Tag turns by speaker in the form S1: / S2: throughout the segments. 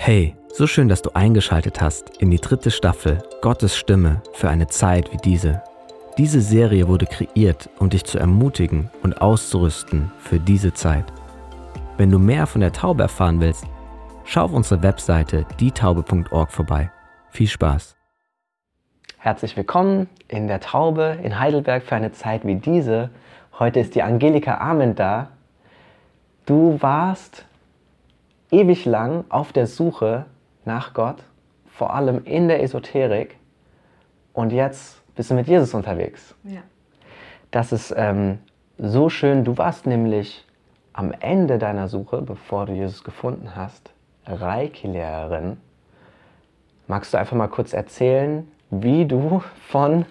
S1: Hey, so schön, dass du eingeschaltet hast in die dritte Staffel Gottes Stimme für eine Zeit wie diese. Diese Serie wurde kreiert, um dich zu ermutigen und auszurüsten für diese Zeit. Wenn du mehr von der Taube erfahren willst, schau auf unsere Webseite dietaube.org vorbei. Viel Spaß!
S2: Herzlich willkommen in der Taube in Heidelberg für eine Zeit wie diese. Heute ist die Angelika Ament da. Du warst ewig lang auf der Suche nach Gott, vor allem in der Esoterik. Und jetzt bist du mit Jesus unterwegs.
S3: Ja.
S2: Das ist ähm, so schön. Du warst nämlich am Ende deiner Suche, bevor du Jesus gefunden hast, Reiki-Lehrerin. Magst du einfach mal kurz erzählen, wie du von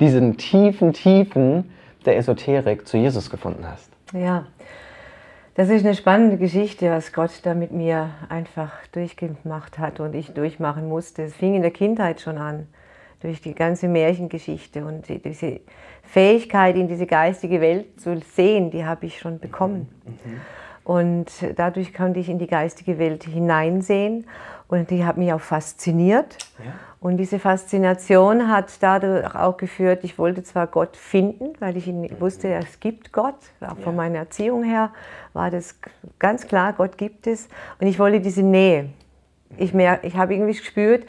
S2: diesen tiefen Tiefen der Esoterik zu Jesus gefunden hast?
S3: Ja, das ist eine spannende Geschichte, was Gott da mit mir einfach durchgemacht hat und ich durchmachen musste. Es fing in der Kindheit schon an, durch die ganze Märchengeschichte und diese Fähigkeit, in diese geistige Welt zu sehen, die habe ich schon bekommen. Mhm. Und dadurch konnte ich in die geistige Welt hineinsehen und die hat mich auch fasziniert. Ja. Und diese Faszination hat dadurch auch geführt, ich wollte zwar Gott finden, weil ich wusste, es gibt Gott, auch von meiner Erziehung her war das ganz klar, Gott gibt es. Und ich wollte diese Nähe. Ich, ich habe irgendwie gespürt,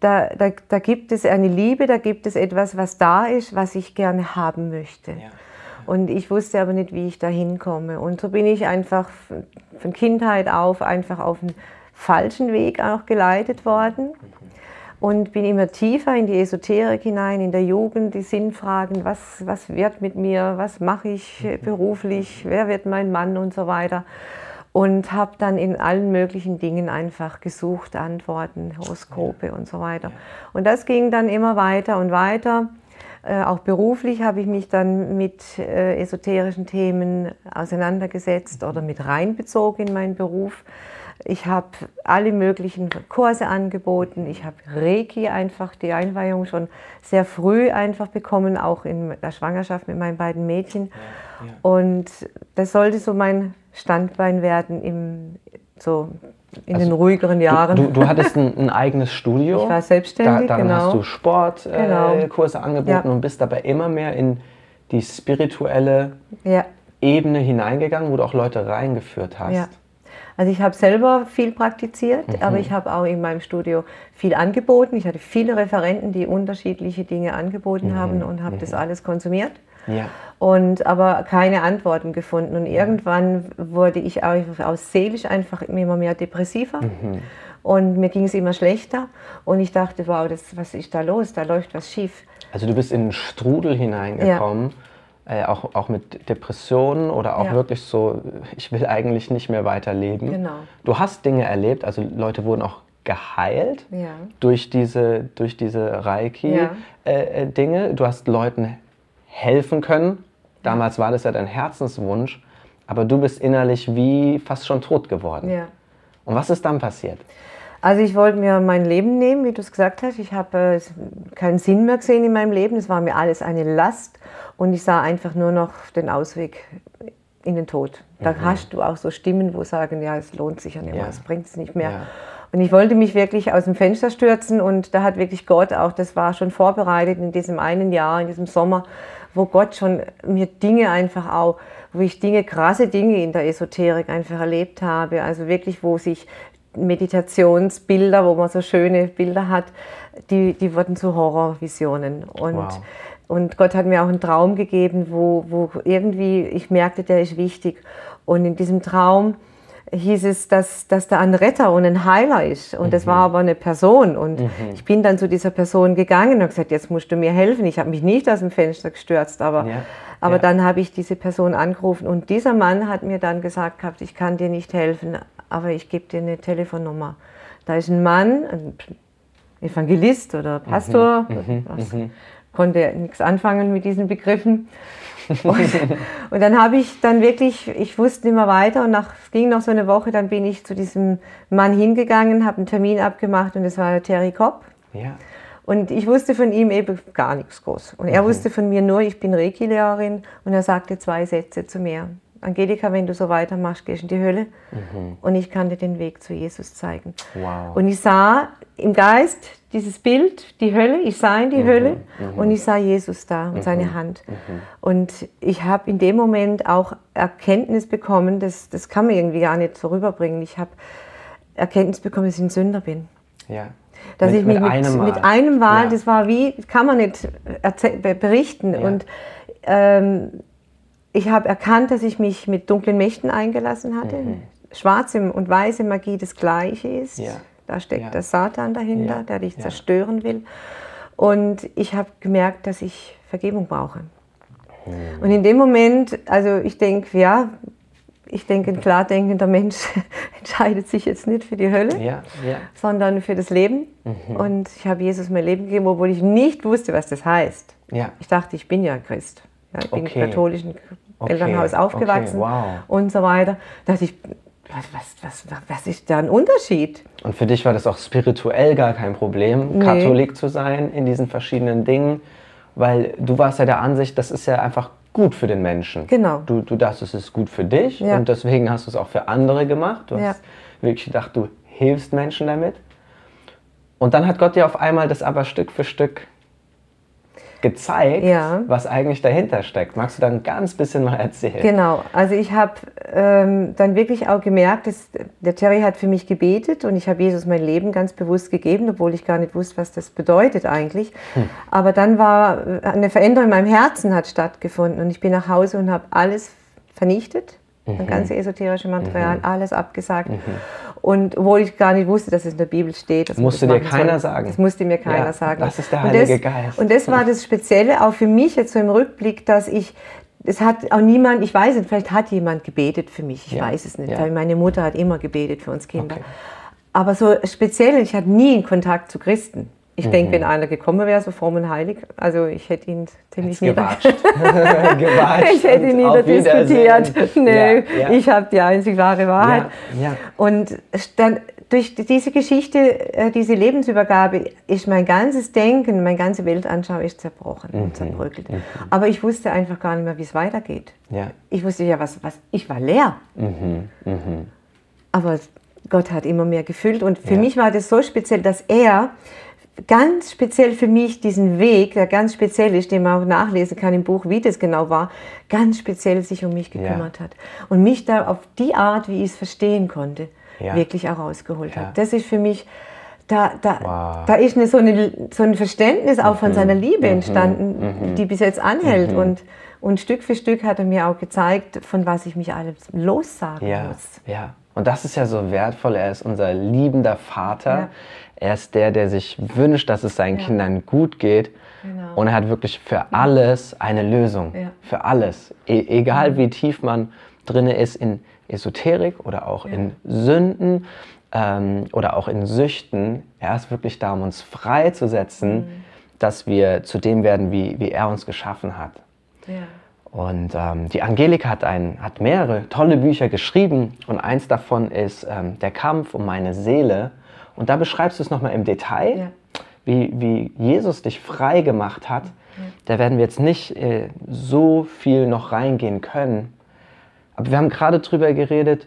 S3: da, da, da gibt es eine Liebe, da gibt es etwas, was da ist, was ich gerne haben möchte. Ja. Und ich wusste aber nicht, wie ich da hinkomme. Und so bin ich einfach von Kindheit auf einfach auf einen falschen Weg auch geleitet worden und bin immer tiefer in die Esoterik hinein, in der Jugend, die Sinnfragen, was, was wird mit mir, was mache ich beruflich, wer wird mein Mann und so weiter. Und habe dann in allen möglichen Dingen einfach gesucht, Antworten, Horoskope und so weiter. Und das ging dann immer weiter und weiter. Äh, auch beruflich habe ich mich dann mit äh, esoterischen Themen auseinandergesetzt oder mit reinbezogen in meinen Beruf. Ich habe alle möglichen Kurse angeboten. Ich habe Reiki einfach, die Einweihung schon sehr früh einfach bekommen, auch in der Schwangerschaft mit meinen beiden Mädchen. Ja, ja. Und das sollte so mein Standbein werden im, so in also den ruhigeren Jahren.
S2: Du, du, du hattest ein, ein, eigenes Studio.
S3: Ich war selbstständig,
S2: da, dann
S3: genau.
S2: hast du Sportkurse äh, genau. angeboten ja. und bist dabei immer mehr in die spirituelle Ebene hineingegangen, wo du auch Leute reingeführt hast.
S3: Also ich habe selber viel praktiziert, mhm. aber ich habe auch in meinem Studio viel angeboten. Ich hatte viele Referenten, die unterschiedliche Dinge angeboten mhm. haben und habe mhm. das alles konsumiert. Ja. Und aber keine Antworten gefunden. Und irgendwann wurde ich auch aus seelisch einfach immer mehr depressiver. Mhm. Und mir ging es immer schlechter. Und ich dachte, wow, das, was ist da los? Da läuft was schief.
S2: Also du bist in einen Strudel hineingekommen. Ja äh, auch, auch mit Depressionen oder auch ja. wirklich so, ich will eigentlich nicht mehr weiterleben. Genau. Du hast Dinge erlebt, also Leute wurden auch geheilt ja. durch diese, durch diese Reiki-Dinge. Ja. Äh, äh du hast Leuten helfen können. Damals war das ja dein Herzenswunsch, aber du bist innerlich wie fast schon tot geworden. Ja. Und was ist dann passiert?
S3: Also ich wollte mir mein Leben nehmen, wie du es gesagt hast. Ich habe äh, keinen Sinn mehr gesehen in meinem Leben. Es war mir alles eine Last und ich sah einfach nur noch den Ausweg in den Tod. Da mhm. hast du auch so Stimmen, wo sagen, ja, es lohnt sich ja nicht mehr, ja. es bringt es nicht mehr. Ja. Und ich wollte mich wirklich aus dem Fenster stürzen und da hat wirklich Gott auch, das war schon vorbereitet in diesem einen Jahr, in diesem Sommer, wo Gott schon mir Dinge einfach auch, wo ich Dinge, krasse Dinge in der Esoterik einfach erlebt habe. Also wirklich, wo sich Meditationsbilder, wo man so schöne Bilder hat, die, die wurden zu Horrorvisionen. Und, wow. und Gott hat mir auch einen Traum gegeben, wo, wo irgendwie ich merkte, der ist wichtig. Und in diesem Traum hieß es, dass, dass da ein Retter und ein Heiler ist. Und mhm. das war aber eine Person. Und mhm. ich bin dann zu dieser Person gegangen und gesagt, jetzt musst du mir helfen. Ich habe mich nicht aus dem Fenster gestürzt, aber, ja. aber ja. dann habe ich diese Person angerufen. Und dieser Mann hat mir dann gesagt gehabt, ich kann dir nicht helfen, aber ich gebe dir eine Telefonnummer. Da ist ein Mann, ein Evangelist oder Pastor, mhm. mhm was, mhm. konnte nichts anfangen mit diesen Begriffen. Und, und, dann habe ich dann wirklich, ich wusste immer weiter und nach, es ging noch so eine Woche, dann bin ich zu diesem Mann hingegangen, habe einen Termin abgemacht und es war Terry Kopp. Ja. Und ich wusste von ihm eben gar nichts groß. Und er mhm. wusste von mir nur, ich bin Reiki-Lehrerin und er sagte zwei Sätze zu mir. Angelika, wenn du so weitermachst, gehst du in die Hölle. Mhm. Und ich kann dir den Weg zu Jesus zeigen. Wow. Und ich sah im Geist dieses Bild, die Hölle, ich sah in die mhm. Hölle mhm. und ich sah Jesus da und mhm. seine Hand. Mhm. Und ich habe in dem Moment auch Erkenntnis bekommen, das, das kann man irgendwie gar nicht so rüberbringen. Ich habe Erkenntnis bekommen, dass ich ein Sünder bin. Ja. Dass mit, ich mich mit, einem Mal, mit einem Mal ja. das war wie, kann man nicht berichten. Ja. Und ähm, ich habe erkannt, dass ich mich mit dunklen Mächten eingelassen hatte. Mhm. Schwarze und weiße Magie das Gleiche ist. Ja. Da steckt ja. der Satan dahinter, ja. der dich zerstören will. Und ich habe gemerkt, dass ich Vergebung brauche. Mhm. Und in dem Moment, also ich denke, ja, ich denke, ein klar denkender Mensch entscheidet sich jetzt nicht für die Hölle, ja, ja. sondern für das Leben. Mhm. Und ich habe Jesus mein Leben gegeben, obwohl ich nicht wusste, was das heißt. Ja. Ich dachte, ich bin ja Christ. Ja, ich bin okay. im katholischen okay. Elternhaus aufgewachsen okay. wow. und so weiter. Da dachte ich, was, was, was, was ist da ein Unterschied?
S2: Und für dich war das auch spirituell gar kein Problem, nee. Katholik zu sein in diesen verschiedenen Dingen, weil du warst ja der Ansicht, das ist ja einfach gut für den Menschen. Genau. Du, du dachtest, es ist gut für dich ja. und deswegen hast du es auch für andere gemacht. Du ja. hast wirklich gedacht, du hilfst Menschen damit. Und dann hat Gott dir auf einmal das aber Stück für Stück gezeigt, ja. was eigentlich dahinter steckt. Magst du da ein ganz bisschen mal erzählen?
S3: Genau, also ich habe ähm, dann wirklich auch gemerkt, dass der Terry hat für mich gebetet und ich habe Jesus mein Leben ganz bewusst gegeben, obwohl ich gar nicht wusste, was das bedeutet eigentlich. Hm. Aber dann war äh, eine Veränderung in meinem Herzen hat stattgefunden und ich bin nach Hause und habe alles vernichtet mhm. das ganze esoterische Material, mhm. alles abgesagt. Mhm. Und obwohl ich gar nicht wusste, dass es in der Bibel steht.
S2: Musste dir keiner soll. sagen.
S3: Das musste mir keiner ja, sagen.
S2: Das ist der Heilige und das, Geist.
S3: Und das war das Spezielle auch für mich jetzt so im Rückblick, dass ich es hat auch niemand, ich weiß nicht, vielleicht hat jemand gebetet für mich, ich ja. weiß es nicht, ja. weil meine Mutter hat immer gebetet für uns Kinder. Okay. Aber so speziell, ich hatte nie einen Kontakt zu Christen. Ich mhm. denke, wenn einer gekommen wäre, so fromm und heilig, also ich hätte ihn ziemlich
S2: niedergewatscht. ich
S3: hätte ihn nieder diskutiert. Nee, ja, ja. ich habe die einzig wahre Wahrheit. Ja, und dann durch diese Geschichte, äh, diese Lebensübergabe, ist mein ganzes Denken, meine ganze Weltanschauung ist zerbrochen mhm. und zerbröckelt. Mhm. Aber ich wusste einfach gar nicht mehr, wie es weitergeht. Ich wusste ja, was, was ich war leer. Mhm. mhm. Aber Gott hat immer mehr gefüllt und für mich war das so speziell, dass er ganz speziell für mich diesen Weg, der ganz speziell ist, den man auch nachlesen kann im Buch, wie das genau war, ganz speziell sich um mich gekümmert ja. hat. Und mich da auf die Art, wie ich es verstehen konnte, ja. wirklich auch rausgeholt ja. hat. Das ist für mich, da, da, wow. da ist eine, so, eine, so ein Verständnis auch von mhm. seiner Liebe mhm. entstanden, mhm. die bis jetzt anhält. Mhm. Und, und Stück für Stück hat er mir auch gezeigt, von was ich mich alles lossagen muss.
S2: Ja. Und das ist ja so wertvoll. Er ist unser liebender Vater. Er ist der, der sich wünscht, dass es seinen ja. Kindern gut geht. Genau. Und er hat wirklich für alles eine Lösung. Ja. Für alles. E egal wie tief man drin ist in Esoterik oder auch ja. in Sünden ähm, oder auch in Süchten. Er ist wirklich da, um uns freizusetzen, mhm. dass wir zu dem werden, wie, wie er uns geschaffen hat. Und ähm, die Angelika hat, ein, hat mehrere tolle Bücher geschrieben und eins davon ist ähm, Der Kampf um meine Seele. Und da beschreibst du es nochmal im Detail, ja. wie, wie Jesus dich frei gemacht hat. Ja. Da werden wir jetzt nicht äh, so viel noch reingehen können. Aber wir haben gerade drüber geredet,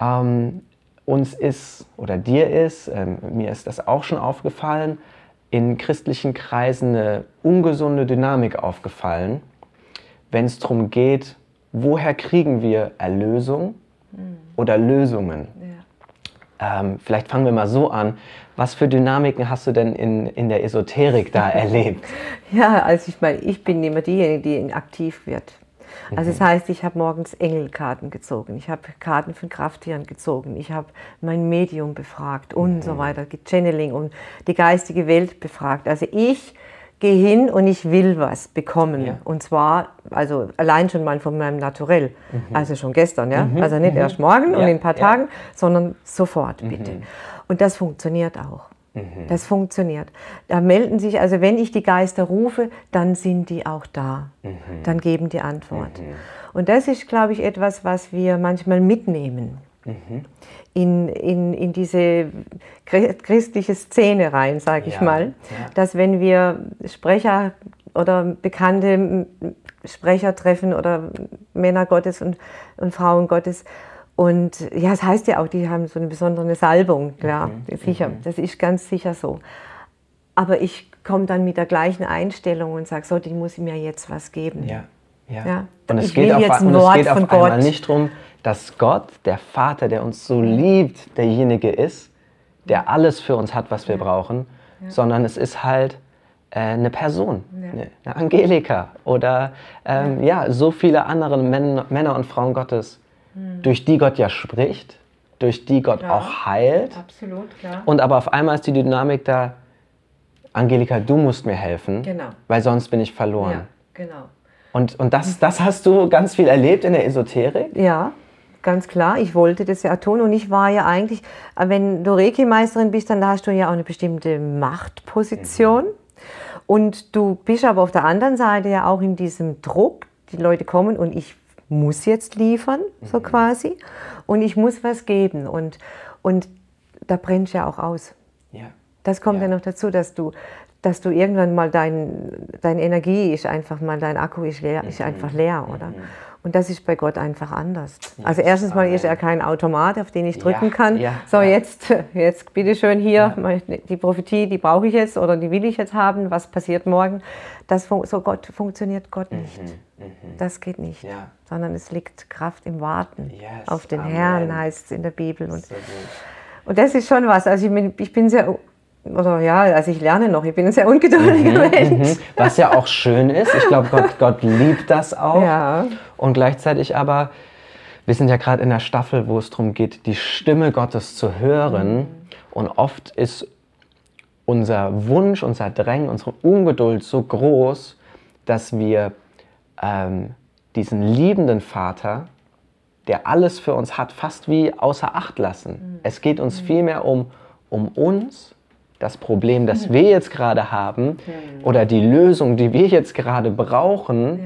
S2: ähm, uns ist oder dir ist, ähm, mir ist das auch schon aufgefallen, in christlichen Kreisen eine ungesunde Dynamik aufgefallen, wenn es darum geht, woher kriegen wir Erlösung mhm. oder Lösungen. Ähm, vielleicht fangen wir mal so an. Was für Dynamiken hast du denn in, in der Esoterik da erlebt?
S3: Ja, also ich meine, ich bin immer diejenige, die aktiv wird. Also das mhm. heißt, ich habe morgens Engelkarten gezogen, ich habe Karten von Krafttieren gezogen, ich habe mein Medium befragt und mhm. so weiter, Channeling und die geistige Welt befragt. Also ich gehe hin und ich will was bekommen. Ja. Und zwar, also allein schon mal von meinem Naturell. Mhm. Also schon gestern, ja. Mhm. Also nicht mhm. erst morgen ja. und in ein paar Tagen, sondern sofort, mhm. bitte. Und das funktioniert auch. Mhm. Das funktioniert. Da melden sich, also wenn ich die Geister rufe, dann sind die auch da. Mhm. Dann geben die Antwort. Und das ist, glaube ich, etwas, was wir manchmal mitnehmen mhm. in, in, in diese christliche Szene rein, sage ich ja, mal. Ja. Dass wenn wir Sprecher oder bekannte Sprecher treffen oder Männer Gottes und, und Frauen Gottes. Und ja, es das heißt ja auch, die haben so eine besondere Salbung, klar, mhm. sicher, mhm. das ist ganz sicher so. Aber ich komme dann mit der gleichen Einstellung und sage, so, die muss ich mir jetzt was geben.
S2: Ja, ja. ja und es geht auf, und es geht auf einmal nicht darum, dass Gott, der Vater, der uns so liebt, derjenige ist, der alles für uns hat, was wir brauchen, ja. sondern es ist halt äh, eine Person, ja. eine, eine, Angelika oder ähm, ja. so viele andere Männer, Männer und Frauen Gottes, mhm. durch die Gott ja spricht, durch die Gott auch heilt.
S3: Absolut, klar.
S2: Und aber auf einmal ist die Dynamik da, Angelika, du musst mir helfen, genau. weil sonst bin ich verloren. Ja,
S3: genau.
S2: Und, und das, das hast du ganz viel erlebt in der Esoterik?
S3: Ja, ganz klar. Ich wollte das ja tun und ich war ja eigentlich, wenn du Reiki-Meisterin bist, dann hast du ja auch eine bestimmte Machtposition. Mhm. Und du bist aber auf der anderen Seite ja auch in diesem Druck. Die Leute kommen und ich muss jetzt liefern, so mhm. quasi. Und ich muss was geben. Und, und da brennt ja auch aus.
S2: Ja.
S3: Das kommt ja, ja noch dazu, dass du, dass du irgendwann mal dein, deine Energie ist einfach mal, dein Akku ist, leer, ist mhm. einfach leer, oder? Mhm. Und das ist bei Gott einfach anders. Ja, also erstens mal ist er kein Automat, auf den ich drücken ja, kann. Ja, so, jetzt, jetzt bitteschön hier, die Prophetie, die brauche ich jetzt oder die will ich jetzt haben. Was passiert morgen? Das so Gott funktioniert Gott mhm, nicht. Mhm, das geht nicht. Sondern es liegt Kraft im Warten yes, auf den Amen. Herrn, heißt es in der Bibel. Und, so und das ist schon was. Also ich bin, ich bin sehr oder ja, also ich lerne noch, ich bin ein sehr ungeduldiger mhm, Mensch. Mhm.
S2: Was ja auch schön ist. Ich glaube, Gott, Gott liebt das auch. Ja. Und gleichzeitig aber, wir sind ja gerade in der Staffel, wo es darum geht, die Stimme Gottes zu hören. Mhm. Und oft ist unser Wunsch, unser Drängen, unsere Ungeduld so groß, dass wir ähm, diesen liebenden Vater, der alles für uns hat, fast wie außer Acht lassen. Mhm. Es geht uns mhm. vielmehr um, um uns das Problem, das wir jetzt gerade haben oder die Lösung, die wir jetzt gerade brauchen.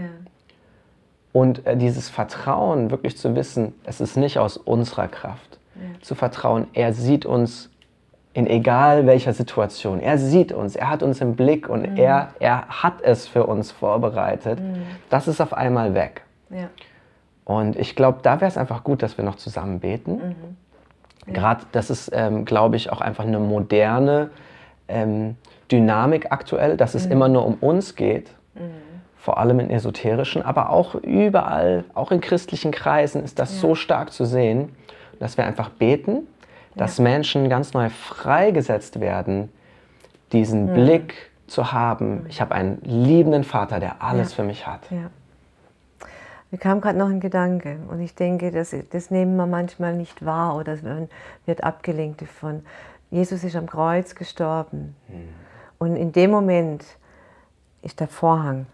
S2: Und äh, dieses Vertrauen, wirklich zu wissen, es ist nicht aus unserer Kraft. Zu vertrauen, er sieht uns in egal welcher Situation. Er sieht uns, er hat uns im Blick und mhm. er, er hat es für uns vorbereitet. Mhm. Das ist auf einmal weg.
S3: Ja.
S2: Und ich glaube, da wäre es einfach gut, dass wir noch zusammen beten. Mhm. Ja. Gerade das ist, ähm, glaube ich, auch einfach eine moderne ähm, Dynamik aktuell, dass es mhm. immer nur um uns geht, mhm. Vor allem in esoterischen, aber auch überall, auch in christlichen Kreisen ist das ja. so stark zu sehen, dass wir einfach beten, dass ja. Menschen ganz neu freigesetzt werden, diesen mhm. Blick zu haben. Mhm. Ich habe einen liebenden Vater, der alles ja. für mich hat.
S3: Mir kam gerade noch ein Gedanke und ich denke, das, das nehmen wir manchmal nicht wahr oder wird abgelenkt davon. Jesus ist am Kreuz gestorben. Mhm. Und in dem Moment ist der Vorhang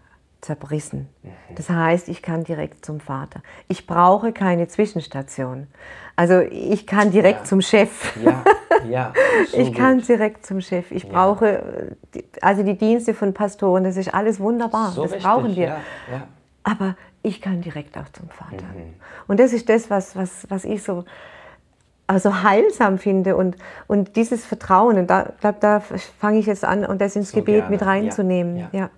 S3: zerbrissen. Mhm. Das heißt, ich kann direkt zum Vater. Ich brauche keine Zwischenstation. Also ich kann direkt ja. zum Chef.
S2: Ja, ja.
S3: So ich kann direkt zum Chef. Ich ja. brauche, also die Dienste von Pastoren, das ist alles wunderbar. So das richtig. brauchen wir. Ja, Aber ich kann direkt auch zum Vater. Mhm. Und das ist das, was, was, was ich so also heilsam finde und, und dieses Vertrauen, und da, glaub, da fange ich jetzt an und das ins so Gebet gerne. mit reinzunehmen. Ja, ja. ja,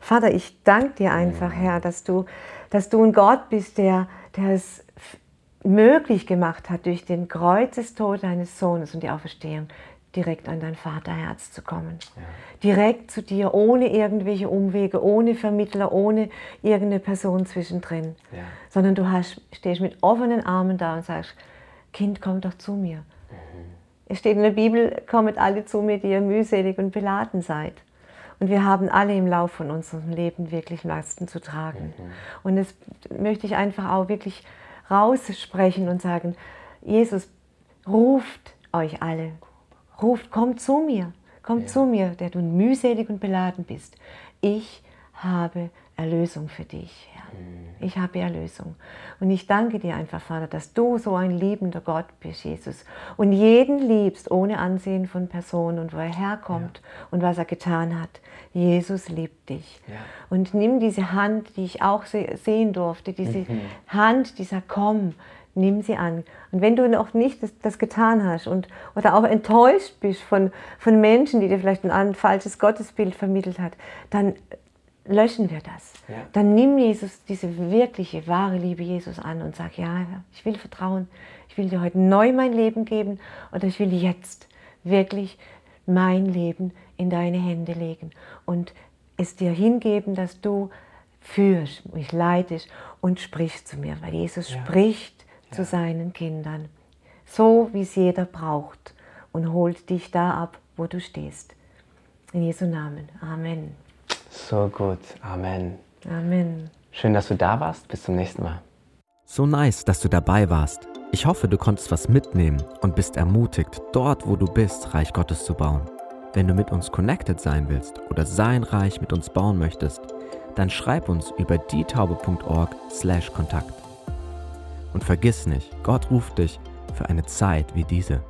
S3: Vater, ich danke dir einfach, mhm. Herr, dass du, dass du ein Gott bist, der, der es möglich gemacht hat, durch den Kreuzestod deines Sohnes und die Auferstehung direkt an dein Vaterherz zu kommen. Ja. Direkt zu dir, ohne irgendwelche Umwege, ohne Vermittler, ohne irgendeine Person zwischendrin. Ja. Sondern du hast, stehst mit offenen Armen da und sagst, Kind, komm doch zu mir. Mhm. Es steht in der Bibel, kommet alle zu mir, die ihr mühselig und beladen seid. Und wir haben alle im Laufe von unserem Leben wirklich Lasten zu tragen. Mhm. Und das möchte ich einfach auch wirklich raussprechen und sagen, Jesus ruft euch alle, ruft, kommt zu mir, kommt ja. zu mir, der du mühselig und beladen bist. Ich habe Erlösung für dich, Herr. Ich habe Erlösung. Und ich danke dir einfach, Vater, dass du so ein liebender Gott bist, Jesus. Und jeden liebst, ohne Ansehen von Personen und wo er herkommt ja. und was er getan hat. Jesus liebt dich. Ja. Und nimm diese Hand, die ich auch sehen durfte, diese mhm. Hand, dieser Komm, nimm sie an. Und wenn du noch nicht das, das, getan hast und, oder auch enttäuscht bist von, von Menschen, die dir vielleicht ein, ein falsches Gottesbild vermittelt hat, dann löschen wir das. Ja. Dann nimm Jesus, diese wirkliche, wahre Liebe Jesus an und sag, ja, ich will vertrauen, ich will dir heute neu mein Leben geben oder ich will jetzt wirklich mein Leben in deine Hände legen und es dir hingeben, dass du führst, mich leitest und sprichst zu mir, weil Jesus ja. spricht ja. zu seinen Kindern, so wie es jeder braucht und holt dich da ab, wo du stehst. In Jesu Namen. Amen.
S4: So gut. Amen.
S3: Amen.
S4: Schön, dass du da warst. Bis zum nächsten Mal.
S2: So nice, dass du dabei warst. Ich hoffe, du konntest was mitnehmen und bist ermutigt, dort, wo du bist, Reich Gottes zu bauen. Wenn du mit uns connected sein willst oder sein Reich mit uns bauen möchtest, dann schreib uns über dietaube.org/kontakt. Und vergiss nicht, Gott ruft dich für eine Zeit wie diese.